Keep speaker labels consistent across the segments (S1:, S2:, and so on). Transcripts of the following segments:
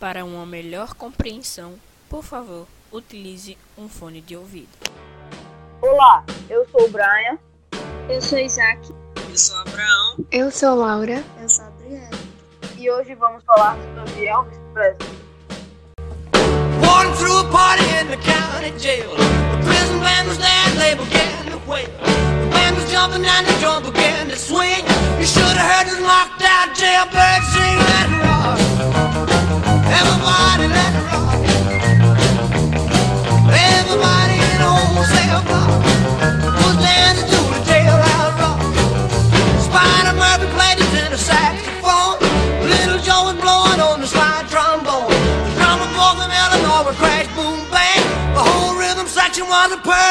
S1: Para uma melhor compreensão, por favor, utilize um fone de ouvido.
S2: Olá, eu sou o Brian.
S3: Eu sou Isaac.
S4: Eu sou Abraão.
S5: Eu sou Laura.
S6: Eu sou a Briana.
S2: E hoje vamos falar sobre Elvis Presley.
S7: Walking through a party in the county jail. The prison band was there and they began to wail. Band was jumping and the drum began to swing. You should have heard this knocked out jailbird sing. Let it rock. Everybody let it rock. Everybody in the whole cell block was dancing to the jailhouse rock. Spider Murphy played his tenor saxophone. Little Joe was blowing on the slide trombone. The drummer boy from Illinois would crash, boom, bang. The whole rhythm section was a purple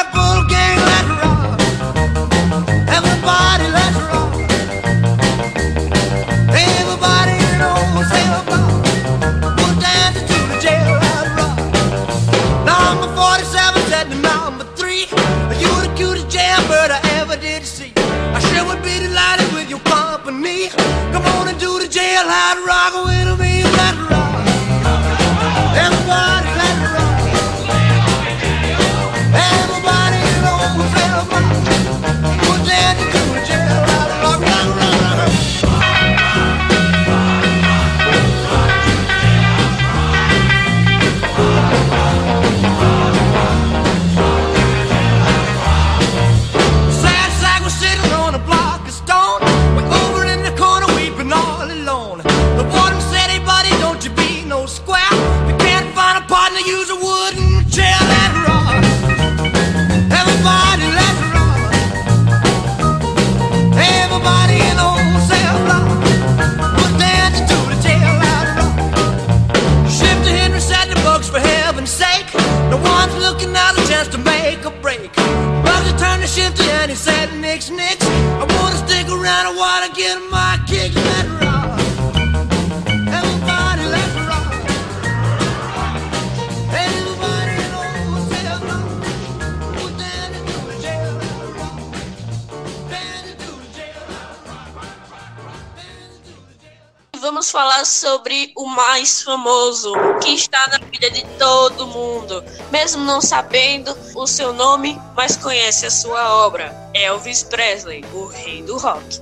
S4: falar sobre o mais famoso, que está na vida de todo mundo, mesmo não sabendo o seu nome, mas conhece a sua obra. Elvis Presley, o rei do rock.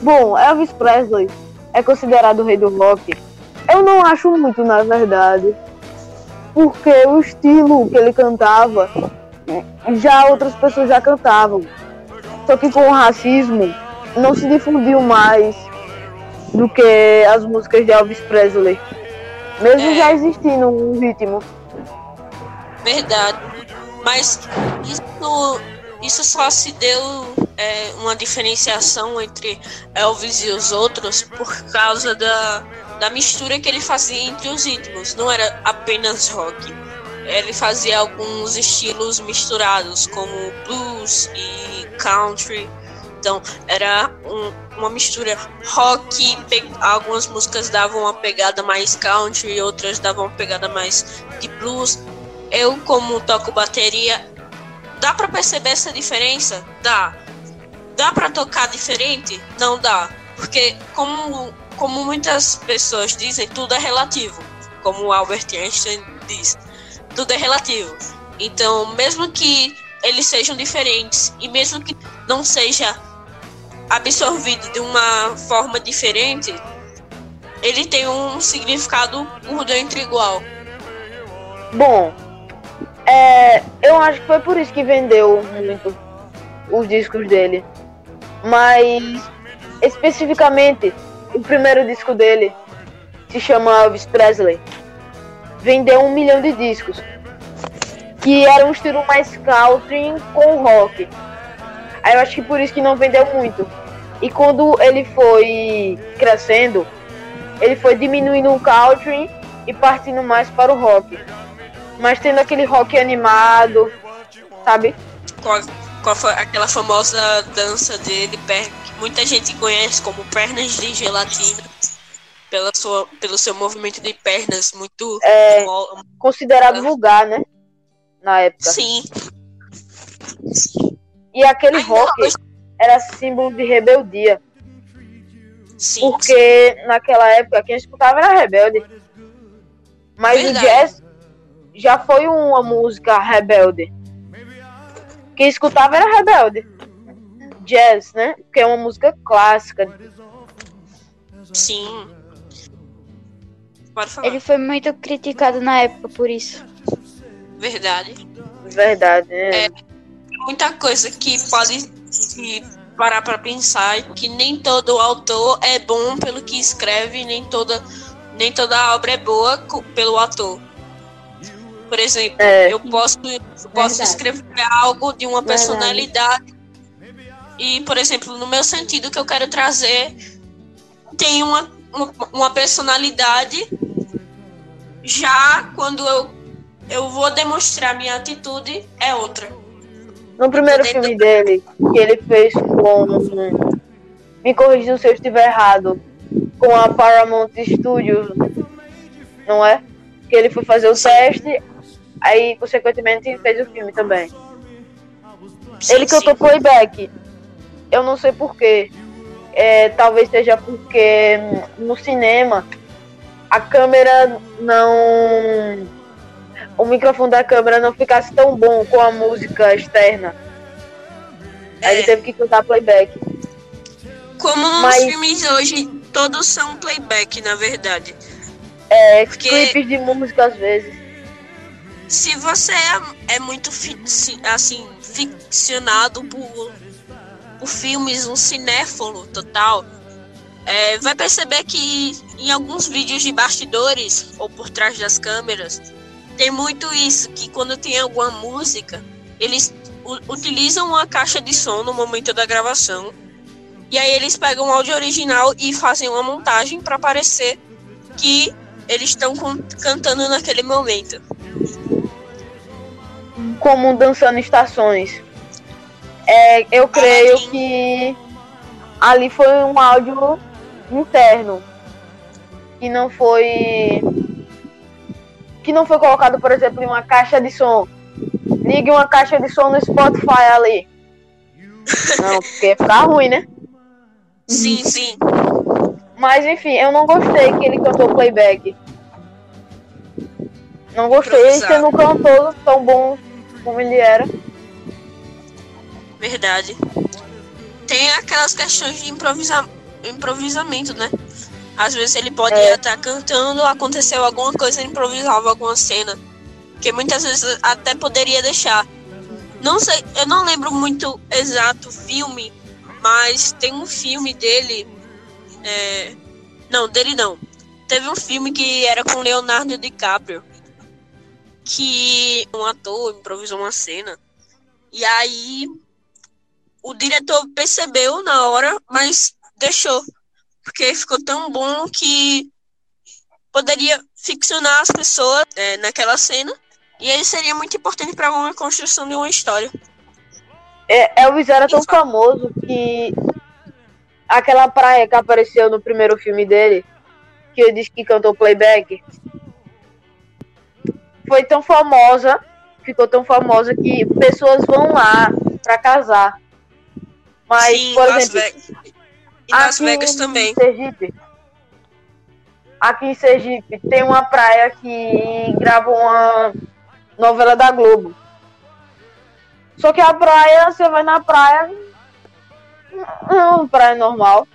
S2: Bom, Elvis Presley é considerado o rei do rock. Eu não acho muito, na verdade. Porque o estilo que ele cantava, já outras pessoas já cantavam. Só que com o racismo não se difundiu mais do que as músicas de Elvis Presley. Mesmo
S4: É.
S2: já existindo um ritmo.
S4: Verdade. Mas isso, isso só se deu é, uma diferenciação entre Elvis e os outros por causa da, da mistura que ele fazia entre os ritmos. Não era apenas rock. Ele fazia alguns estilos misturados, como blues e country. Então, era um- uma mistura rock. Algumas músicas davam uma pegada mais country, outras davam uma pegada mais de blues. Eu, como toco bateria, dá pra perceber essa diferença? Dá. Dá pra tocar diferente? Não dá. Porque, como, como muitas pessoas dizem, tudo é relativo. Como Albert Einstein diz, tudo é relativo. Então, mesmo que eles sejam diferentes e mesmo que não seja absorvido de uma forma diferente, ele tem um significado por dentro igual.
S2: Bom, é, eu acho que foi por isso que vendeu muito os discos dele. Mas, especificamente, o primeiro disco dele se chama Elvis Presley. Vendeu um milhão de discos. Que era um estilo mais country com rock. Aí eu acho que por isso que não vendeu muito. E quando ele foi crescendo, ele foi diminuindo o country e partindo mais para o rock mas tendo aquele rock animado, sabe?
S4: com, a- com a fa- aquela famosa dança dele, que muita gente conhece como pernas de gelatina, pela sua, pelo seu movimento de pernas muito.
S2: É. Considerado vulgar, né? Na época.
S4: Sim,
S2: E aquele
S4: Ai, não,
S2: rock
S4: mas-
S2: era símbolo de rebeldia.
S4: Sim,
S2: Porque naquela época quem escutava era rebelde. Mas
S4: Verdade.
S2: o jazz já foi uma música rebelde. Quem escutava era rebelde. Jazz, né? Que é uma música clássica.
S4: sim. Pode falar.
S5: Ele foi muito criticado na época por isso.
S4: Verdade.
S2: Verdade, né?
S4: É. Muita coisa que pode parar pra pensar que nem todo autor é bom pelo que escreve, nem toda, nem toda obra é boa pelo ator. Por exemplo,
S2: É.
S4: eu posso, eu posso escrever algo de uma
S5: Verdade.
S4: personalidade e, por exemplo, no meu sentido que eu quero trazer tem uma, uma, uma personalidade já quando eu, eu vou demonstrar minha atitude é outra.
S2: No primeiro filme dele, que ele fez com. Me corrija se eu estiver errado. Com a Paramount Studios, não é? Que ele foi fazer o teste, aí, consequentemente, fez o filme também.
S4: Sim,
S2: ele cantou
S4: sim.
S2: playback. Eu não sei porquê. É, talvez seja porque hum, no cinema a câmera não. O microfone da câmera não ficasse tão bom com a música externa. Aí ele
S4: É.
S2: teve que cantar playback.
S4: Como os
S2: Mas-
S4: filmes hoje, todos são playback, na verdade.
S2: É,
S4: Porque-
S2: clipes de música às vezes.
S4: Se você é, é muito assim, ficcionado por, por filmes, um cinéfilo total, é, vai perceber que em alguns vídeos de bastidores ou por trás das câmeras, tem muito isso, que quando tem alguma música, eles utilizam uma caixa de som no momento da gravação. E aí eles pegam o áudio original e fazem uma montagem para parecer que eles estão cantando naquele momento.
S2: Como dançando estações. É, eu creio que ali foi um áudio interno. Que não foi. Que não foi colocado, por exemplo, em uma caixa de som. Ligue uma caixa de som no Spotify ali. Não, porque ficar ruim, né?
S4: Sim, sim.
S2: Mas enfim, eu não gostei que ele cantou playback. Não gostei. Ele
S4: Improvisado.
S2: sendo um cantor tão bom como ele era.
S4: Verdade. Tem aquelas questões de improvisa... improvisamento, né? Às vezes ele pode
S2: É.
S4: estar cantando, aconteceu alguma coisa, improvisava alguma cena. Que muitas vezes até poderia deixar. Não sei, eu não lembro muito exato o filme, mas tem um filme dele. é, Não, dele não. Teve um filme que era com Leonardo DiCaprio. Que um ator improvisou uma cena. E aí o diretor percebeu na hora, mas deixou. Porque ficou tão bom que poderia ficcionar as pessoas é, naquela cena. E aí seria muito importante para uma construção de uma história.
S2: É, Elvis era tão famoso que aquela praia que apareceu no primeiro filme dele, que eu disse que cantou playback, foi tão famosa, ficou tão famosa que pessoas vão lá pra casar. Mas,
S4: Sim,
S2: por exemplo,
S4: Vegas. E Las
S2: aqui
S4: Vegas
S2: em
S4: também.
S2: Sergipe, aqui em Sergipe tem uma praia que grava uma novela da Globo. Só que a praia, você vai na praia, não é praia normal.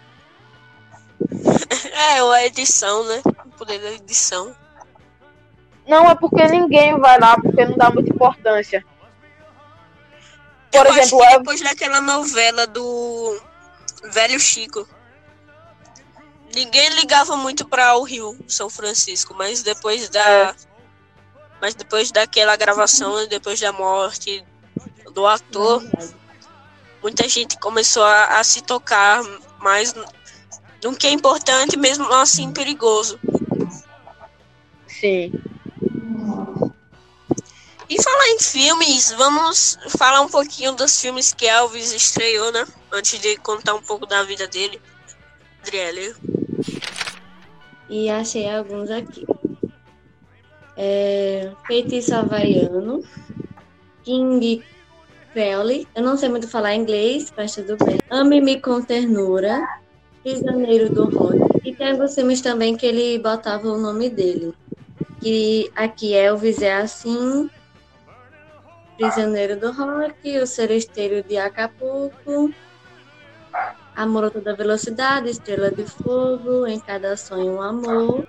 S4: É, ou a edição, né? O poder da edição.
S2: Não é porque ninguém vai lá, porque não dá muita importância. Por
S4: Eu
S2: exemplo,
S4: acho que
S2: é-
S4: depois daquela novela do Velho Chico, ninguém ligava muito para o Rio, São Francisco, mas depois da mas depois daquela gravação, depois da morte do ator, muita gente começou a, a se tocar mais no que é importante, mesmo assim perigoso.
S2: sim.
S4: E falar em filmes, vamos falar um pouquinho dos filmes que Elvis estreou, né? Antes de contar um pouco da vida dele. Adriele.
S5: E achei alguns aqui. É, Feitiço Havaiano, King Crowley, eu não sei muito falar inglês, mas tudo bem. Ame-me com ternura, Prisioneiro do Rock. E tem alguns filmes também que ele botava o nome dele. Que aqui Elvis é assim. Prisioneiro do Rock, O Celesteiro de Acapulco, Amor a toda velocidade, Estrela de Fogo, Em Cada Sonho um Amor,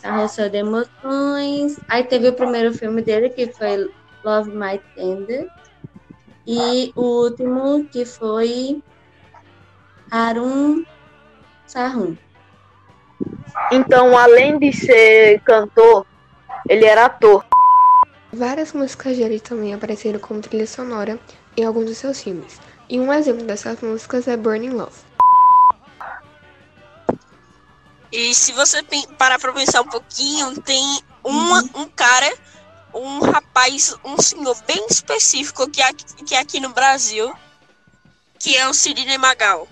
S5: Carrossel de Emoções. Aí teve o primeiro filme dele, que foi Love My Tender. E o último, que foi Harun Sahun.
S2: Então, além de ser cantor, ele era ator.
S6: Várias músicas dele também apareceram como trilha sonora em alguns dos seus filmes. E um exemplo dessas músicas é Burning Love.
S4: E se você parar pra pensar um pouquinho, tem uma, um cara, um rapaz, um senhor bem específico que é, aqui- que é aqui no Brasil, que é o Sidney Magal.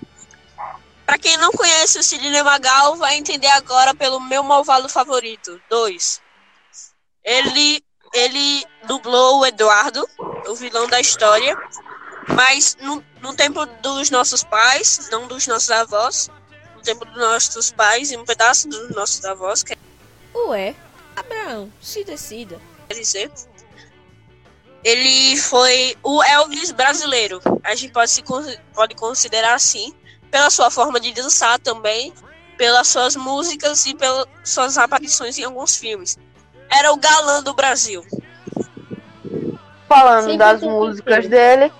S4: Pra quem não conhece o Sidney Magal, vai entender agora pelo meu malvado favorito, 2. Ele, ele dublou o Eduardo, o vilão da história, mas no, no tempo dos nossos pais, não dos nossos avós, no tempo dos nossos pais e um pedaço dos nossos avós, quer
S1: Ué, Abraão, se decida.
S4: dizer. Ele foi o Elvis brasileiro. A gente pode, se, pode considerar assim, pela sua forma de dançar também, pelas suas músicas e pelas suas aparições em alguns filmes. Era o galã do Brasil.
S2: Falando
S5: Sempre
S2: das músicas dele,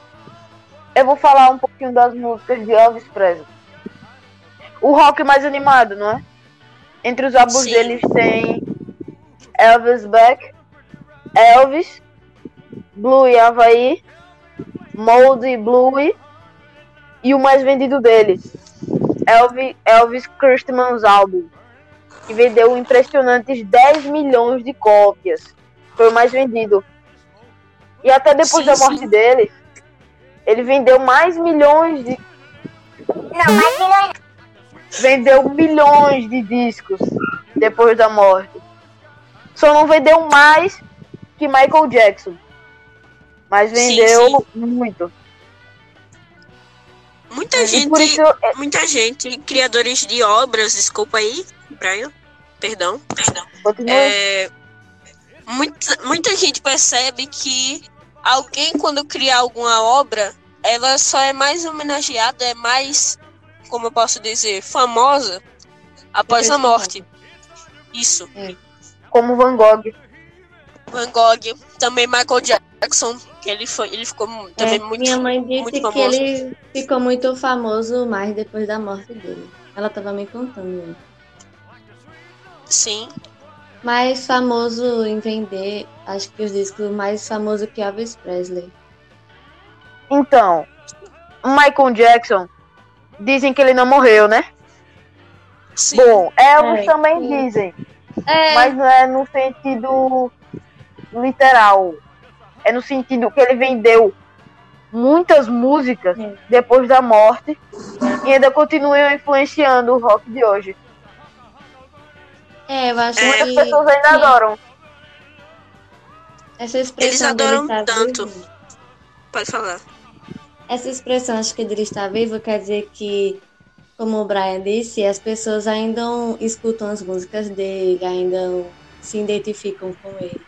S2: eu vou falar um pouquinho das músicas de Elvis Presley. O rock mais animado, não é? Entre os álbuns
S4: Sim.
S2: deles tem Elvis Back, Elvis, Blue e Havaí, Mold Blue e o mais vendido dele, Elvis, Elvis Christmas Album, que vendeu impressionantes 10 milhões de cópias. Foi o mais vendido. E até depois
S4: Sim,
S2: da morte
S4: sim.
S2: dele, ele vendeu mais milhões de. Não, mais milhões. Vendeu milhões de discos depois da morte. Só não vendeu mais que Michael Jackson. Mas
S4: Sim,
S2: vendeu muito.
S4: Muita gente,
S2: isso é,
S4: muita gente, criadores de obras, desculpa aí, Brian, perdão, perdão. É, muita, muita gente percebe que alguém, quando cria alguma obra, ela só é mais homenageada, é mais, como eu posso dizer, famosa após a morte. Isso.
S2: como Van Gogh.
S4: Van Gogh, também Michael Jackson, que ele foi, ele ficou mu- também
S5: É,
S4: muito,
S5: minha mãe disse
S4: muito
S5: que
S4: famoso.
S5: ele ficou muito famoso mais depois da morte dele. Ela tava me contando.
S4: Sim,
S5: Mais famoso em vender, acho que os discos mais famosos que Elvis Presley.
S2: Então, Michael Jackson, dizem que ele não morreu, né?
S4: sim.
S2: Bom, Elvis
S5: É,
S2: também
S5: sim.
S2: dizem.
S5: É,
S2: mas não é no sentido literal. É no sentido que ele vendeu muitas músicas
S5: É.
S2: depois da morte e ainda continuam influenciando o rock de hoje.
S5: é, eu acho
S2: Muitas
S5: que
S2: pessoas ainda
S5: sim.
S2: adoram.
S5: essa expressão
S4: Eles adoram
S5: estar
S4: tanto.
S5: vivo-
S4: Pode falar.
S5: Essa expressão, acho que dele estar vivo, quer dizer que, como o Brian disse, as pessoas ainda escutam as músicas dele, ainda se identificam com ele.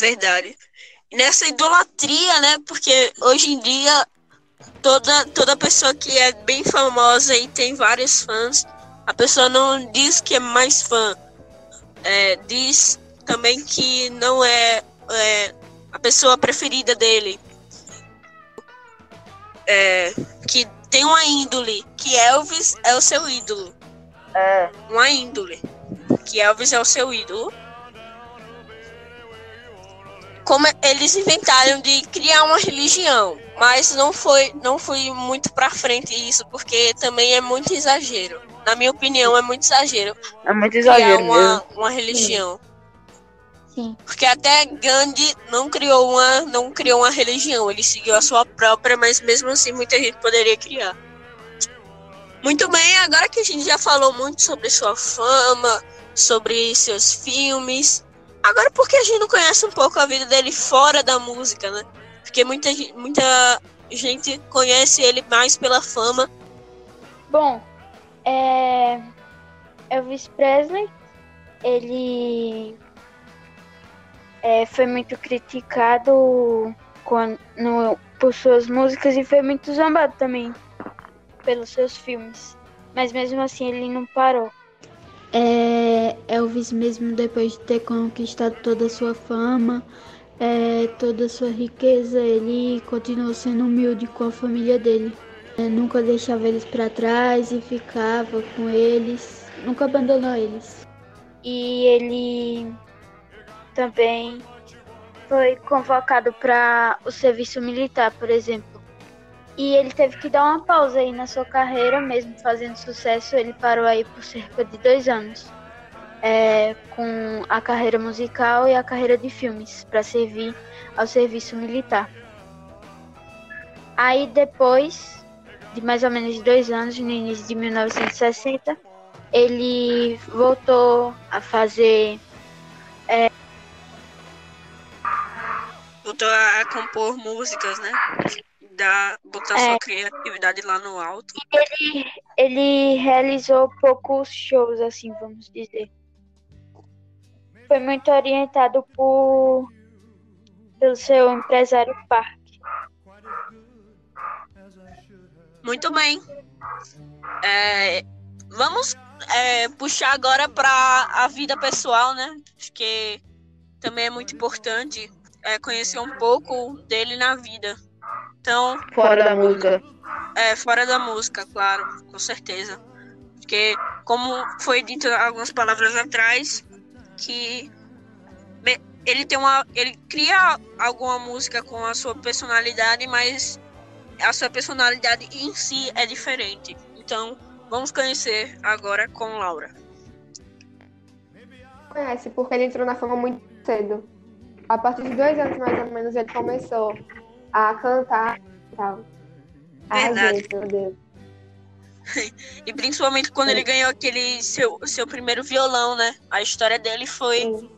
S4: Verdade. E nessa idolatria, né? Porque hoje em dia toda, toda pessoa que é bem famosa e tem vários fãs, a pessoa não diz que é mais fã. É, diz também que não é, é, a pessoa preferida dele. É, que tem uma índole, que Elvis é o seu ídolo.
S2: É,
S4: Uma índole. Que Elvis é o seu ídolo. Como eles inventaram de criar uma religião, mas não foi não foi muito para frente isso, porque também é muito exagero. Na minha opinião, é muito exagero
S2: é muito
S4: criar
S2: exagero
S4: uma,
S2: mesmo.
S4: uma religião.
S5: Sim.
S4: Porque até Gandhi não criou uma não criou uma religião, ele seguiu a sua própria, mas mesmo assim muita gente poderia criar. Muito bem, agora que a gente já falou muito sobre sua fama, sobre seus filmes, agora por que a gente não conhece um pouco a vida dele fora da música, né? Porque muita, muita gente conhece ele mais pela fama
S8: Bom, é... Elvis Presley, ele é, foi muito criticado quando, no, por suas músicas e foi muito zombado também pelos seus filmes. Mas mesmo assim ele não parou.
S9: É, Elvis, mesmo depois de ter conquistado toda a sua fama, é, toda a sua riqueza, ele continuou sendo humilde com a família dele. É, nunca deixava eles para trás e ficava com eles, nunca abandonou eles.
S8: E ele também foi convocado para o serviço militar, por exemplo. E ele teve que dar uma pausa aí na sua carreira, mesmo fazendo sucesso, ele parou aí por cerca de dois anos. É, com a carreira musical e a carreira de filmes, para servir ao serviço militar. Aí depois de mais ou menos dois anos, no início de 1960, ele voltou a fazer
S4: voltou a compor músicas, né? Da, botar
S8: É.
S4: sua criatividade lá no alto.
S8: ele, ele realizou poucos shows, assim, vamos dizer. Foi muito orientado por pelo seu empresário Park.
S4: Muito bem. É, vamos é, puxar agora para a vida pessoal, né? Que também é muito importante é, conhecer um pouco dele na vida. Então,
S2: Fora da música.
S4: é, fora da música, claro, com certeza. Porque, como foi dito algumas palavras atrás, que ele tem uma. ele cria alguma música com a sua personalidade, mas a sua personalidade em si é diferente. Então, vamos conhecer agora com Laura.
S6: conhece porque ele entrou na fama muito cedo. A partir de dois anos, mais ou menos, ele começou a cantar e tal. Ai,
S4: Verdade.
S6: gente, meu Deus.
S4: E principalmente quando ele ganhou aquele seu, seu primeiro violão, né? A história dele foi,
S6: Sim.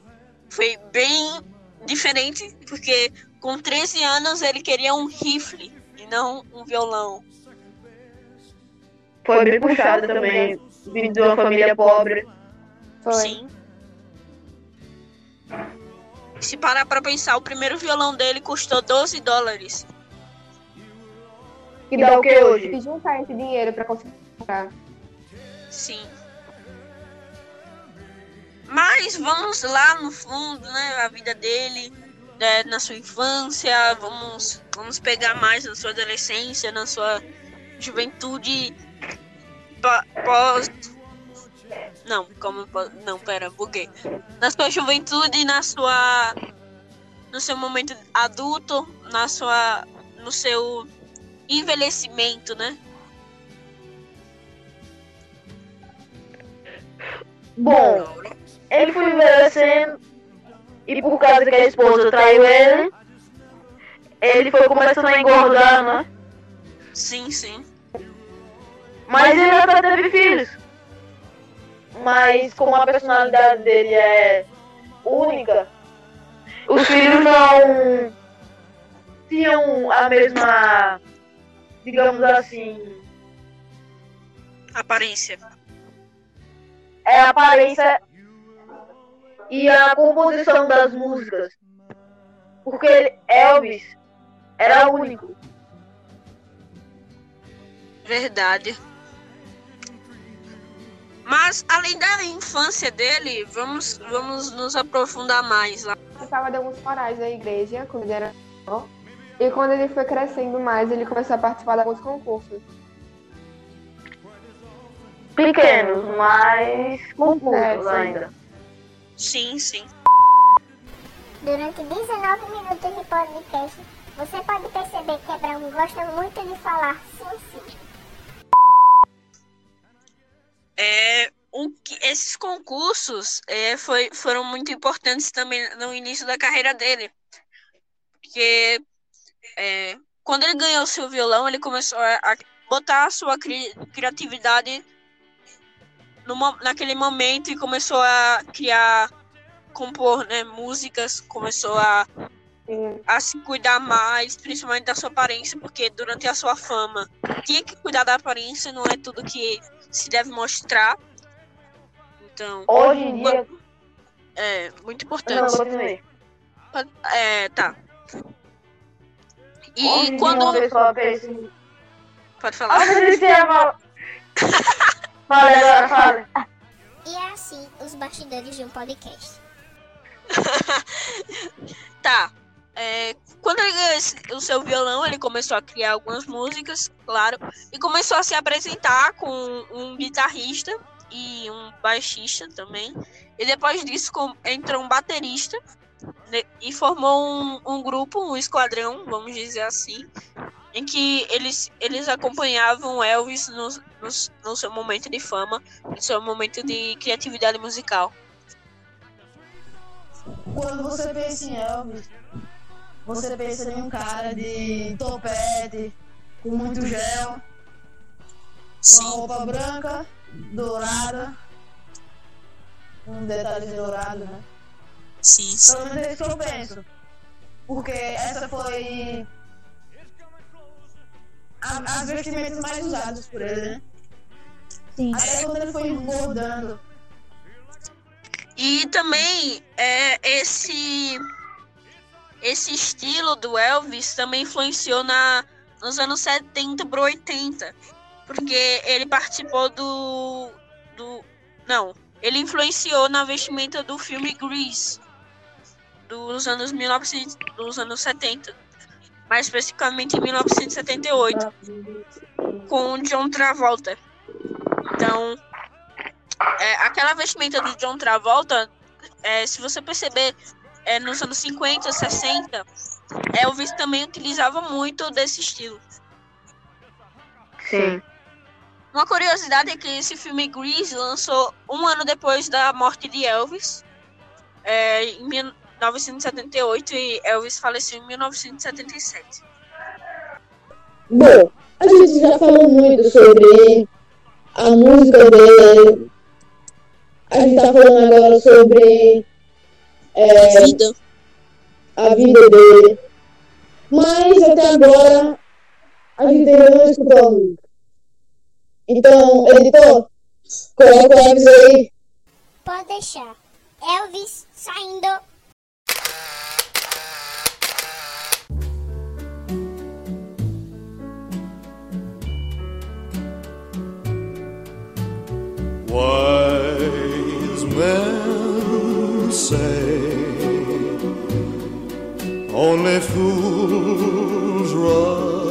S4: foi bem diferente, porque com 13 anos ele queria um rifle e não um violão.
S2: Foi bem puxado também, vindo de uma família pobre.
S6: Foi.
S4: Sim. Se parar pra pensar, o primeiro violão dele custou 12 dólares.
S2: Que dá o que hoje?
S6: E juntar esse dinheiro pra conseguir comprar.
S4: Sim. Mas vamos lá no fundo, né? A vida dele, né, na sua infância, vamos, vamos pegar mais na sua adolescência, na sua juventude pós. Não, como não, pera, buguei. Na sua juventude, na sua no seu momento adulto, na sua no seu envelhecimento, né?
S2: Bom, ele foi envelhecendo e por causa que a esposa traiu ele, ele foi começando a engordar, né?
S4: Sim, sim.
S2: Mas ele até teve filhos. Mas como a personalidade dele é única, os filhos não tinham a mesma, digamos assim,
S4: Aparência.
S2: é a aparência e a composição das músicas. Porque Elvis era único.
S4: Verdade. Mas além da infância dele, vamos, vamos nos aprofundar mais lá.
S6: participava de alguns corais da igreja quando ele era menor. E quando ele foi crescendo mais, ele começou a participar de alguns concursos.
S2: Pequenos, mas concursos
S6: É, sim.
S2: ainda.
S4: Sim, sim.
S10: Durante 19 minutos de podcast, você pode perceber que Abraão gosta muito de falar sim, sim.
S4: É, o esses concursos é, foi, foram muito importantes também no início da carreira dele. Porque é, quando ele ganhou seu violão, ele começou a, a botar a sua cri- criatividade naquele momento e começou a criar, compor né, músicas, começou a a se cuidar mais, principalmente da sua aparência, porque durante a sua fama tinha que cuidar da aparência, não é tudo que se deve mostrar. Então,
S2: Hoje em dia.
S4: é muito
S2: Não,
S4: importante.
S2: continue.
S4: É, tá.
S2: Hoje
S4: E
S2: dia
S4: quando.
S2: uma pessoa pensa.
S4: Pode
S2: Ah,
S4: falar.
S2: falar. Fale agora, fale.
S10: E é assim os bastidores de um podcast.
S4: Tá. É, quando ele ganhou o seu violão, ele começou a criar algumas músicas, claro, e começou a se apresentar com um guitarrista e um baixista também. E depois disso entrou um baterista né, e formou um, um grupo, um esquadrão, vamos dizer assim, em que eles, eles acompanhavam Elvis no, no, no seu momento de fama, no seu momento de criatividade musical.
S11: Quando você pensa em Elvis, você pensa em um cara de topete, com muito gel, uma roupa branca, dourada, um detalhe dourado, né?
S4: Sim,
S11: Pelo menos é isso que eu penso. Porque essa foi a- as vestimentas mais usadas por ele, né?
S9: Sim.
S11: Até quando ele foi engordando.
S4: E também é, esse esse estilo do Elvis também influenciou na, nos anos 70 para 80. Porque ele participou do, do. Não, ele influenciou na vestimenta do filme Grease dos anos 1900, dos anos 70. Mais especificamente em 1978. Com o John Travolta. Então, é, aquela vestimenta do John Travolta, é, se você perceber, é, nos anos 50, 60, Elvis também utilizava muito desse estilo.
S2: Sim.
S4: Uma curiosidade é que esse filme Grease lançou um ano depois da morte de Elvis, é, em 1978, e Elvis faleceu em 1977.
S5: Bom, a gente já falou muito sobre a música dele. A gente tá falando agora sobre é,
S4: Vida.
S5: a vida dele. Mas até agora a gente ainda não escutou a música. Então, editor, coloca o Elvis aí.
S10: Pode deixar. Elvis saindo.
S12: Say only fools rush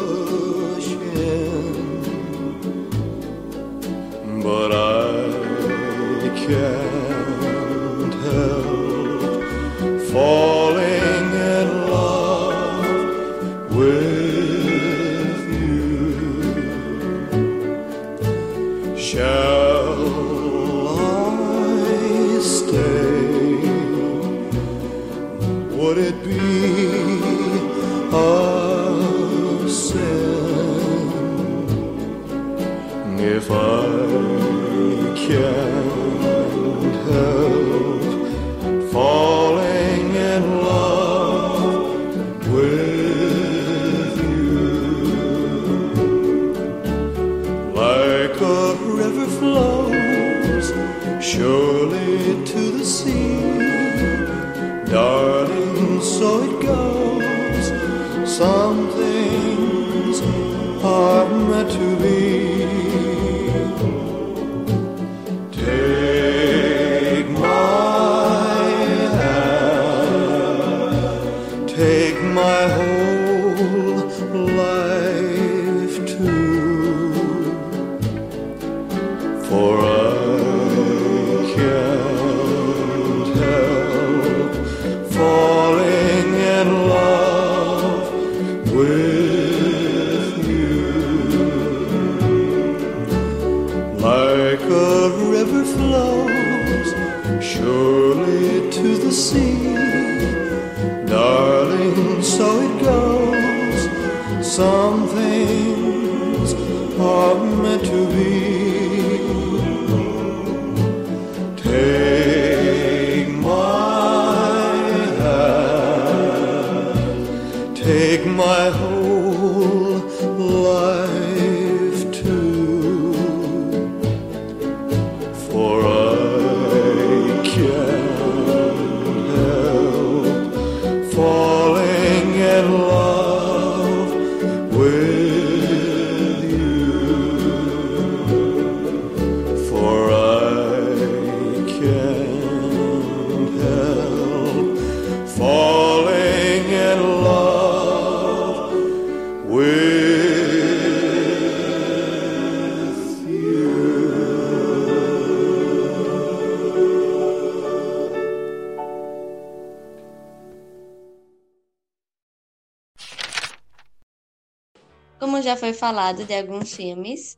S5: já foi falado de alguns filmes,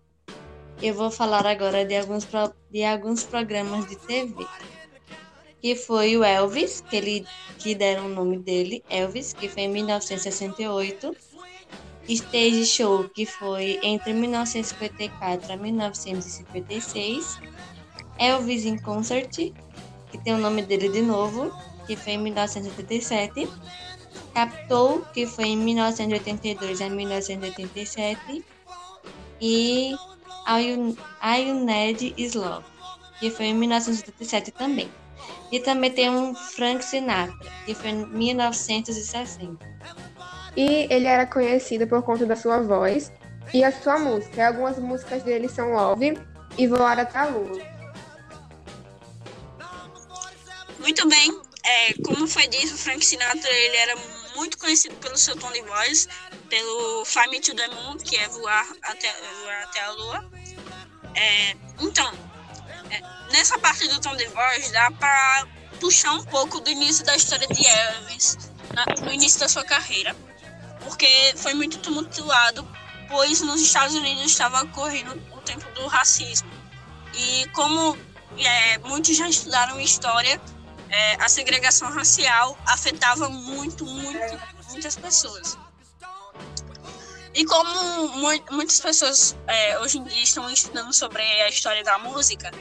S5: eu vou falar agora de alguns, pro- de alguns programas de TV. Que foi o Elvis, que, ele, que deram o nome dele, Elvis, que foi em 1968. Stage Show, que foi entre 1954 a 1956. Elvis in Concert, que tem o nome dele de novo, que foi em 1987. Captou, que foi em 1982 a 1987. E Ioned Slow, que foi em 1977 também. E também tem um Frank Sinatra, que foi em 1960.
S6: E ele era conhecido por conta da sua voz e a sua música. E algumas músicas dele são Love e Voar até a Lua.
S4: Muito bem. É, como foi dito, Frank Sinatra ele era muito conhecido pelo seu tom de voz, pelo Fly Me to the Moon, que é voar até, voar até a lua. É, então, é, nessa parte do tom de voz dá para puxar um pouco do início da história de Elvis, na- no início da sua carreira, porque foi muito tumultuado, pois nos Estados Unidos estava ocorrendo o tempo do racismo. E como é, muitos já estudaram história, é, a segregação racial afetava muito, muito, muitas pessoas. E como mu- muitas pessoas é, hoje em dia estão estudando sobre a história da música,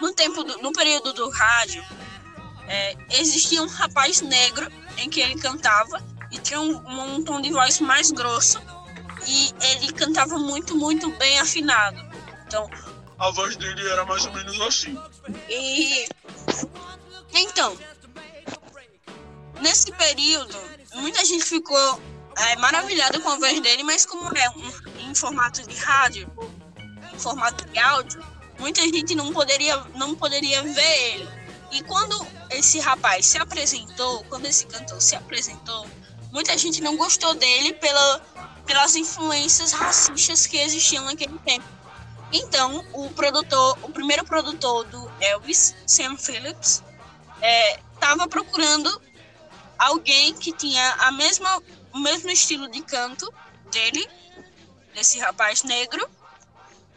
S4: no tempo do- no período do rádio, é, existia um rapaz negro em que ele cantava e tinha um, um tom de voz mais grosso e ele cantava muito, muito bem afinado. Então,
S13: A voz dele era mais ou menos assim.
S4: e então, nesse período, muita gente ficou é, maravilhada com a voz dele, mas como é um, em formato de rádio, em formato de áudio, muita gente não poderia, não poderia ver ele. E quando esse rapaz se apresentou, quando esse cantor se apresentou, muita gente não gostou dele pela, pelas influências racistas que existiam naquele tempo. Então, o produtor, o primeiro produtor do Elvis, Sam Phillips, estava procurando alguém que tinha a mesma, o mesmo estilo de canto dele, desse rapaz negro,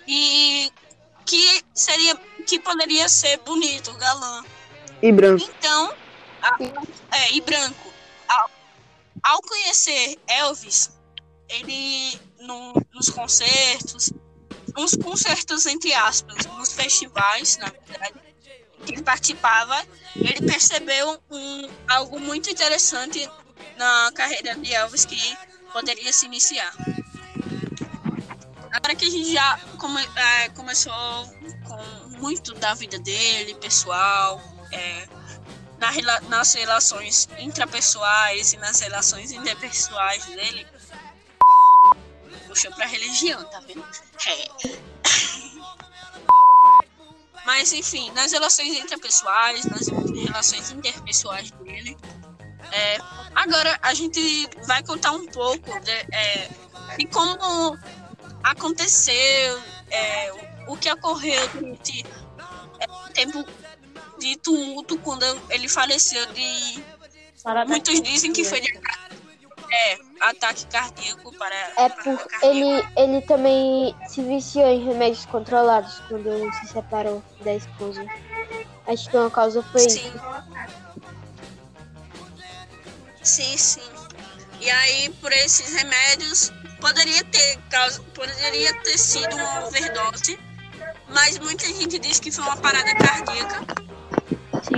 S4: e que seria, que poderia ser bonito, galã.
S2: E branco.
S4: Então, a- é, e branco. Ao, ao conhecer Elvis, ele no- nos concertos, uns concertos entre aspas, nos festivais, na verdade, que participava, ele percebeu um, algo muito interessante na carreira de Elvis que poderia se iniciar. Agora que a gente já come- é, começou com muito da vida dele, pessoal, é, na nas relações intrapessoais e nas relações interpessoais dele, puxou pra religião, tá vendo? É. Mas enfim, nas relações interpessoais, nas relações interpessoais dele. é, agora a gente vai contar um pouco de, é, de como aconteceu, é, o, que ocorreu durante é, o tempo de tumulto quando ele faleceu de. Muitos dizem que foi de é, ataque cardíaco para.
S2: É por ele, ele também se viciou em remédios controlados quando se separou da esposa. Acho que uma causa foi
S4: Sim.
S2: isso.
S4: Sim, sim. E aí, por esses remédios, poderia ter, causa, poderia ter sido uma overdose, mas muita gente diz que foi uma parada cardíaca.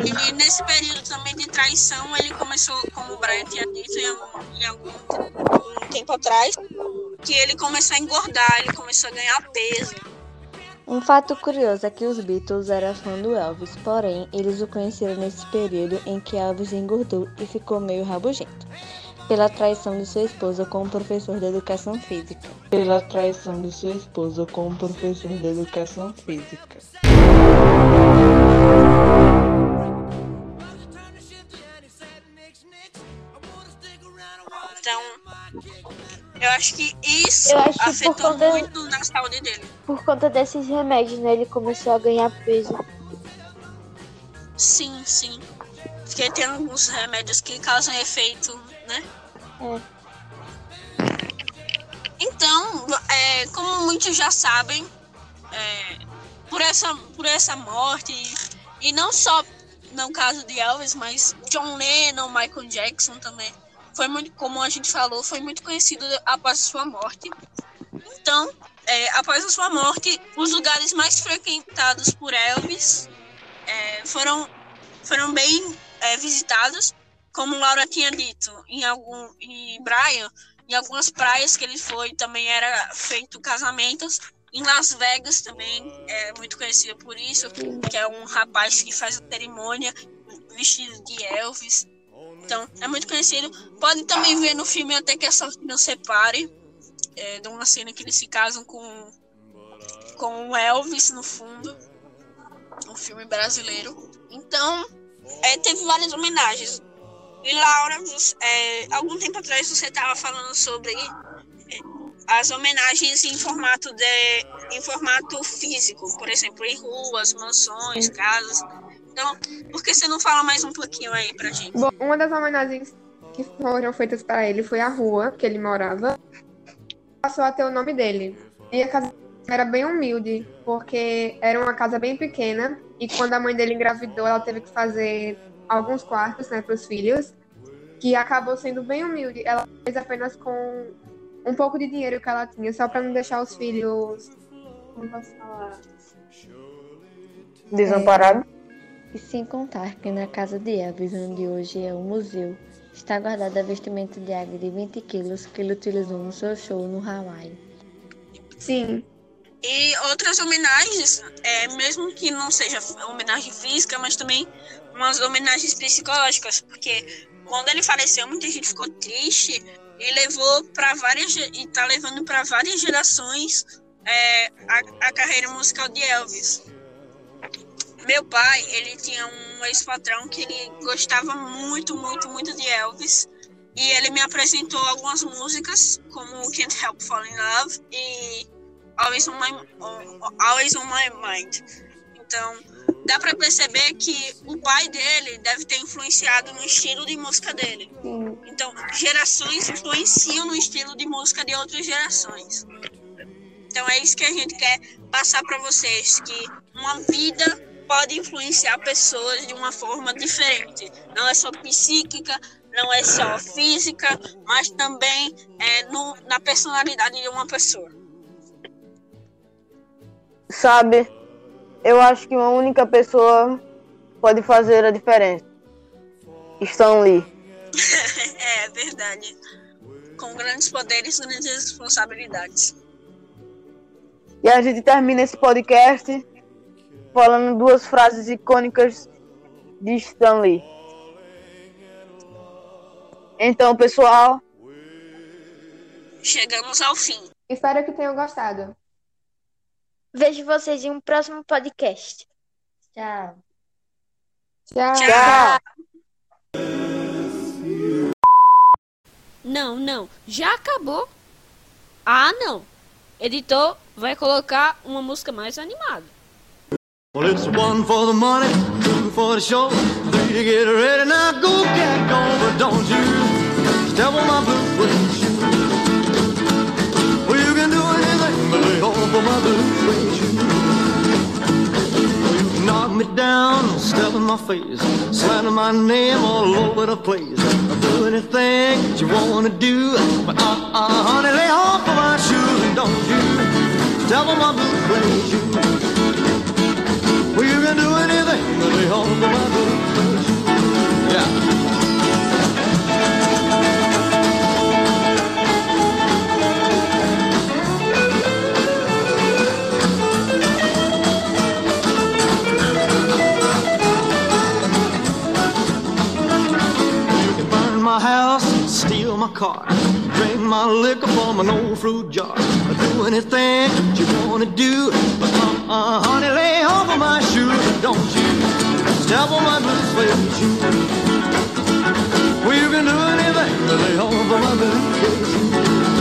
S4: E nesse período também de traição, ele começou, como o Brian tinha dito em algum, em algum um tempo atrás, que ele começou a engordar, ele começou a ganhar peso.
S5: Um fato curioso é que os Beatles eram fã do Elvis, porém, eles o conheceram nesse período em que Elvis engordou e ficou meio rabugento, pela traição de sua esposa com um professor de educação física. Pela traição de sua esposa com um professor de educação física.
S4: Então, eu acho que isso
S2: acho que
S4: afetou
S2: conta-
S4: muito na saúde dele.
S2: Por conta desses remédios, né? Ele começou a ganhar peso.
S4: Sim, sim. Porque tem alguns remédios que causam efeito, né?
S2: É.
S4: Então, é, como muitos já sabem, é, por, essa, por essa morte, e não só no caso de Elvis, mas John Lennon, Michael Jackson também, foi muito, como a gente falou, foi muito conhecido após sua morte. Então, é, após sua morte, os lugares mais frequentados por Elvis é, foram, foram bem é, visitados, como Laura tinha dito, em algum em Brian, em algumas praias que ele foi, também era feito casamentos. Em Las Vegas também é muito conhecido por isso, que é um rapaz que faz a cerimônia vestido de Elvis. Então, é muito conhecido. Pode também ver no filme Até que a Sorte Não Separe, é, de uma cena que eles se casam com, com o Elvis no fundo. Um filme brasileiro. Então, é, teve várias homenagens. E Laura, é, algum tempo atrás você estava falando sobre é, as homenagens em formato de em formato físico, por exemplo, em ruas, mansões, casas. Então, por que você não fala mais um pouquinho aí pra gente?
S6: Bom, uma das homenagens que foram feitas para ele foi a rua que ele morava. Passou a ter o nome dele. E a casa era bem humilde, porque era uma casa bem pequena. E quando a mãe dele engravidou, ela teve que fazer alguns quartos né, para os filhos, que acabou sendo bem humilde. Ela fez apenas com um pouco de dinheiro que ela tinha, só para não deixar os filhos. Como posso falar?
S2: Desamparado?
S14: E sem contar que na casa de Elvis, onde hoje é um museu, está guardada a vestimenta de água de 20 quilos que ele utilizou no seu show no Hawaii.
S6: Sim.
S4: E outras homenagens, é, mesmo que não seja homenagem física, mas também umas homenagens psicológicas, porque quando ele faleceu, muita gente ficou triste e levou para várias e tá levando para várias gerações é, a, a carreira musical de Elvis. Meu pai, ele tinha um ex-patrão que ele gostava muito, muito, muito de Elvis. E ele me apresentou algumas músicas, como Can't Help Falling in Love e Always on My, Always on My Mind. Então, dá para perceber que o pai dele deve ter influenciado no estilo de música dele.
S6: Sim.
S4: Então, gerações influenciam no estilo de música de outras gerações. Então, é isso que a gente quer passar para vocês, que uma vida pode influenciar pessoas de uma forma diferente. Não é só psíquica, não é só física, mas também é no, na personalidade de uma pessoa.
S2: Sabe, eu acho que uma única pessoa pode fazer a diferença. Stan Lee.
S4: é verdade. Com grandes poderes, grandes responsabilidades.
S2: E a gente termina esse podcast falando duas frases icônicas de Stan Lee. Então, pessoal,
S4: Chegamos ao fim.
S6: Espero que tenham gostado.
S8: Vejo vocês em um próximo podcast.
S14: Tchau.
S6: Tchau.
S1: Não, não. Já acabou. Ah, não. Editor vai colocar uma música mais animada.
S7: Well, it's one for the money, two for the show, three to get ready. Now go get going, but don't you step on my blue suede. Well, you can do anything but lay off of my blue suede. Me down, step in my face, slander my name all over the place. Do anything that you wanna do, but uh-uh, honey, lay off of my shoes and don't you on my blue suede shoe. Well, you can do anything but lay off of my blue my car, drink my liquor from an old fruit jar. I Do anything that you wanna do, but uh-uh, honey, lay off of my shoes, don't you step on my blue suede shoe. Well, you can do anything but lay off of my blue suede shoe.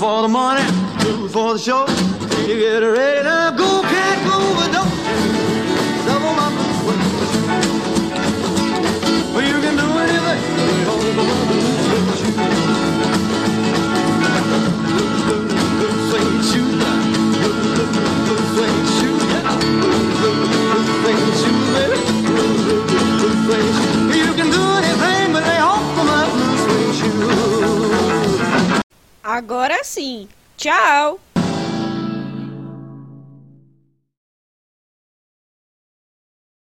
S7: for the money, two for the show. You get ready to go.
S1: Agora sim. Tchau!